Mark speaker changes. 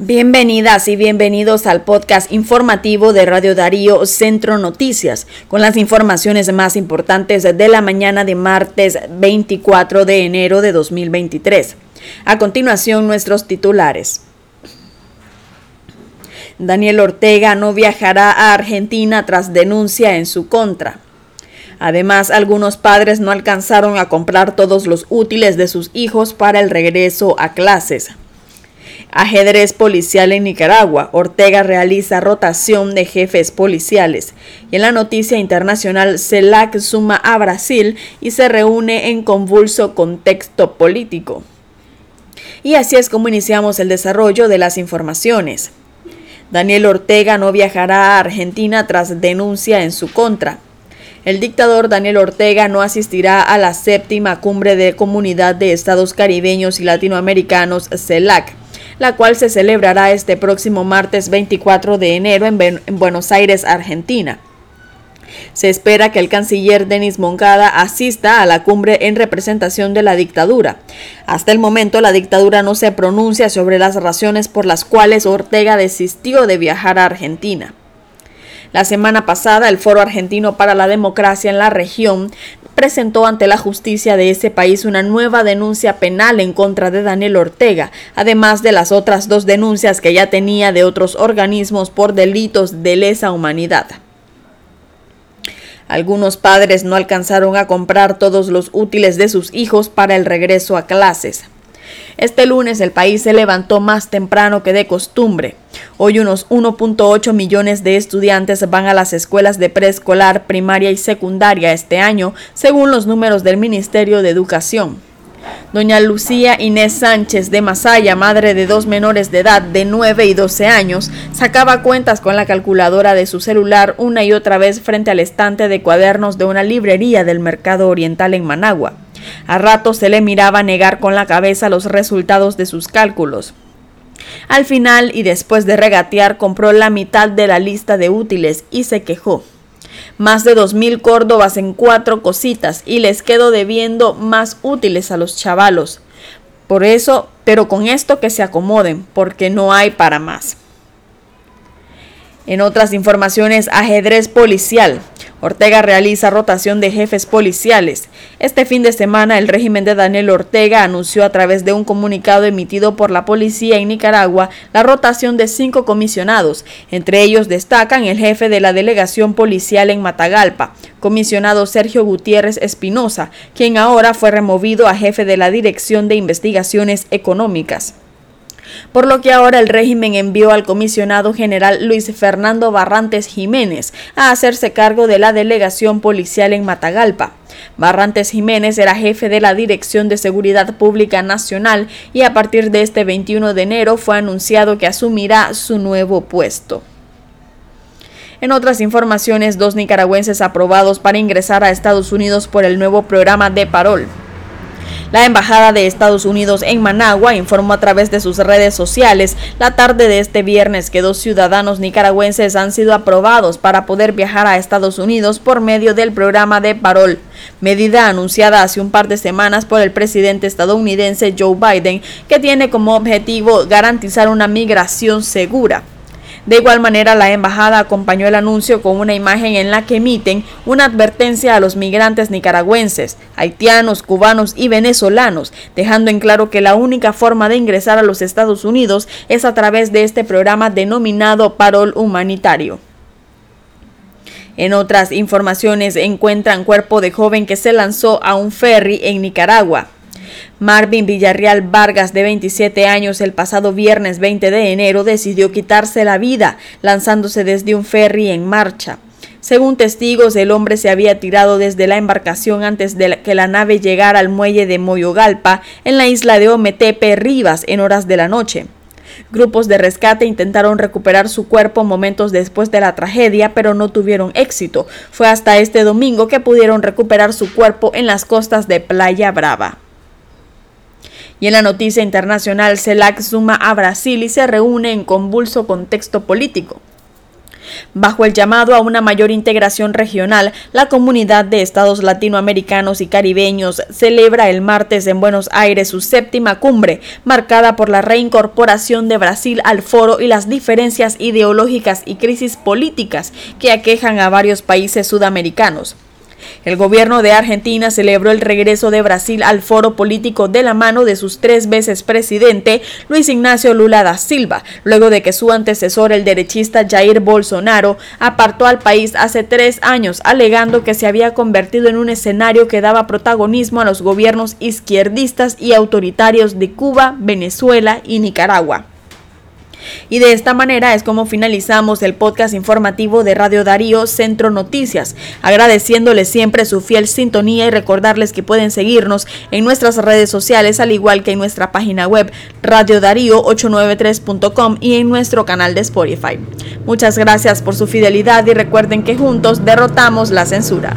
Speaker 1: Bienvenidas y bienvenidos al podcast informativo de Radio Darío Centro Noticias, con las informaciones más importantes de la mañana de martes 24 de enero de 2023. A continuación, nuestros titulares. Daniel Ortega no viajará a Argentina tras denuncia en su contra. Además, algunos padres no alcanzaron a comprar todos los útiles de sus hijos para el regreso a clases. Ajedrez policial en Nicaragua. Ortega realiza rotación de jefes policiales. Y en la noticia internacional, CELAC suma a Brasil y se reúne en convulso contexto político. Y así es como iniciamos el desarrollo de las informaciones. Daniel Ortega no viajará a Argentina tras denuncia en su contra. El dictador Daniel Ortega no asistirá a la séptima cumbre de Comunidad de Estados Caribeños y Latinoamericanos CELAC la cual se celebrará este próximo martes 24 de enero en, Buenos Aires, Argentina. Se espera que el canciller Denis Moncada asista a la cumbre en representación de la dictadura. Hasta el momento la dictadura no se pronuncia sobre las razones por las cuales Ortega desistió de viajar a Argentina. La semana pasada, el Foro Argentino para la Democracia en la región presentó ante la justicia de ese país una nueva denuncia penal en contra de Daniel Ortega, además de las otras dos denuncias que ya tenía de otros organismos por delitos de lesa humanidad. Algunos padres no alcanzaron a comprar todos los útiles de sus hijos para el regreso a clases. Este lunes el país se levantó más temprano que de costumbre. Hoy unos 1.8 millones de estudiantes van a las escuelas de preescolar, primaria y secundaria este año, según los números del Ministerio de Educación. Doña Lucía Inés Sánchez de Masaya, madre de dos menores de edad de 9 y 12 años, sacaba cuentas con la calculadora de su celular una y otra vez frente al estante de cuadernos de una librería del mercado oriental en Managua. A rato se le miraba negar con la cabeza los resultados de sus cálculos. Al final, y después de regatear, compró la mitad de la lista de útiles y se quejó. Más de dos mil córdobas en cuatro cositas y les quedo debiendo más útiles a los chavalos. Por eso, pero con esto que se acomoden, porque no hay para más. En otras informaciones, ajedrez policial. Ortega realiza rotación de jefes policiales. Este fin de semana el régimen de Daniel Ortega anunció a través de un comunicado emitido por la policía en Nicaragua la rotación de cinco comisionados. Entre ellos destacan el jefe de la delegación policial en Matagalpa, comisionado Sergio Gutiérrez Espinosa, quien ahora fue removido a jefe de la Dirección de Investigaciones Económicas por lo que ahora el régimen envió al comisionado general Luis Fernando Barrantes Jiménez a hacerse cargo de la delegación policial en Matagalpa. Barrantes Jiménez era jefe de la Dirección de Seguridad Pública Nacional y a partir de este 21 de enero fue anunciado que asumirá su nuevo puesto. En otras informaciones, dos nicaragüenses aprobados para ingresar a Estados Unidos por el nuevo programa de Parol. La Embajada de Estados Unidos en Managua informó a través de sus redes sociales la tarde de este viernes que dos ciudadanos nicaragüenses han sido aprobados para poder viajar a Estados Unidos por medio del programa de Parol, medida anunciada hace un par de semanas por el presidente estadounidense Joe Biden, que tiene como objetivo garantizar una migración segura. De igual manera, la embajada acompañó el anuncio con una imagen en la que emiten una advertencia a los migrantes nicaragüenses, haitianos, cubanos y venezolanos, dejando en claro que la única forma de ingresar a los Estados Unidos es a través de este programa denominado Parol Humanitario. En otras informaciones encuentran cuerpo de joven que se lanzó a un ferry en Nicaragua. Marvin Villarreal Vargas, de 27 años, el pasado viernes 20 de enero decidió quitarse la vida lanzándose desde un ferry en marcha. Según testigos, el hombre se había tirado desde la embarcación antes de que la nave llegara al muelle de Moyogalpa, en la isla de Ometepe, Rivas, en horas de la noche. Grupos de rescate intentaron recuperar su cuerpo momentos después de la tragedia, pero no tuvieron éxito. Fue hasta este domingo que pudieron recuperar su cuerpo en las costas de Playa Brava. Y en la noticia internacional, CELAC suma a Brasil y se reúne en convulso contexto político. Bajo el llamado a una mayor integración regional, la comunidad de estados latinoamericanos y caribeños celebra el martes en Buenos Aires su séptima cumbre, marcada por la reincorporación de Brasil al foro y las diferencias ideológicas y crisis políticas que aquejan a varios países sudamericanos. El gobierno de Argentina celebró el regreso de Brasil al foro político de la mano de sus tres veces presidente, Luis Ignacio Lula da Silva, luego de que su antecesor, el derechista Jair Bolsonaro, apartó al país hace tres años, alegando que se había convertido en un escenario que daba protagonismo a los gobiernos izquierdistas y autoritarios de Cuba, Venezuela y Nicaragua. Y de esta manera es como finalizamos el podcast informativo de Radio Darío Centro Noticias, agradeciéndoles siempre su fiel sintonía y recordarles que pueden seguirnos en nuestras redes sociales, al igual que en nuestra página web radiodarío893.com y en nuestro canal de Spotify. Muchas gracias por su fidelidad y recuerden que juntos derrotamos la censura.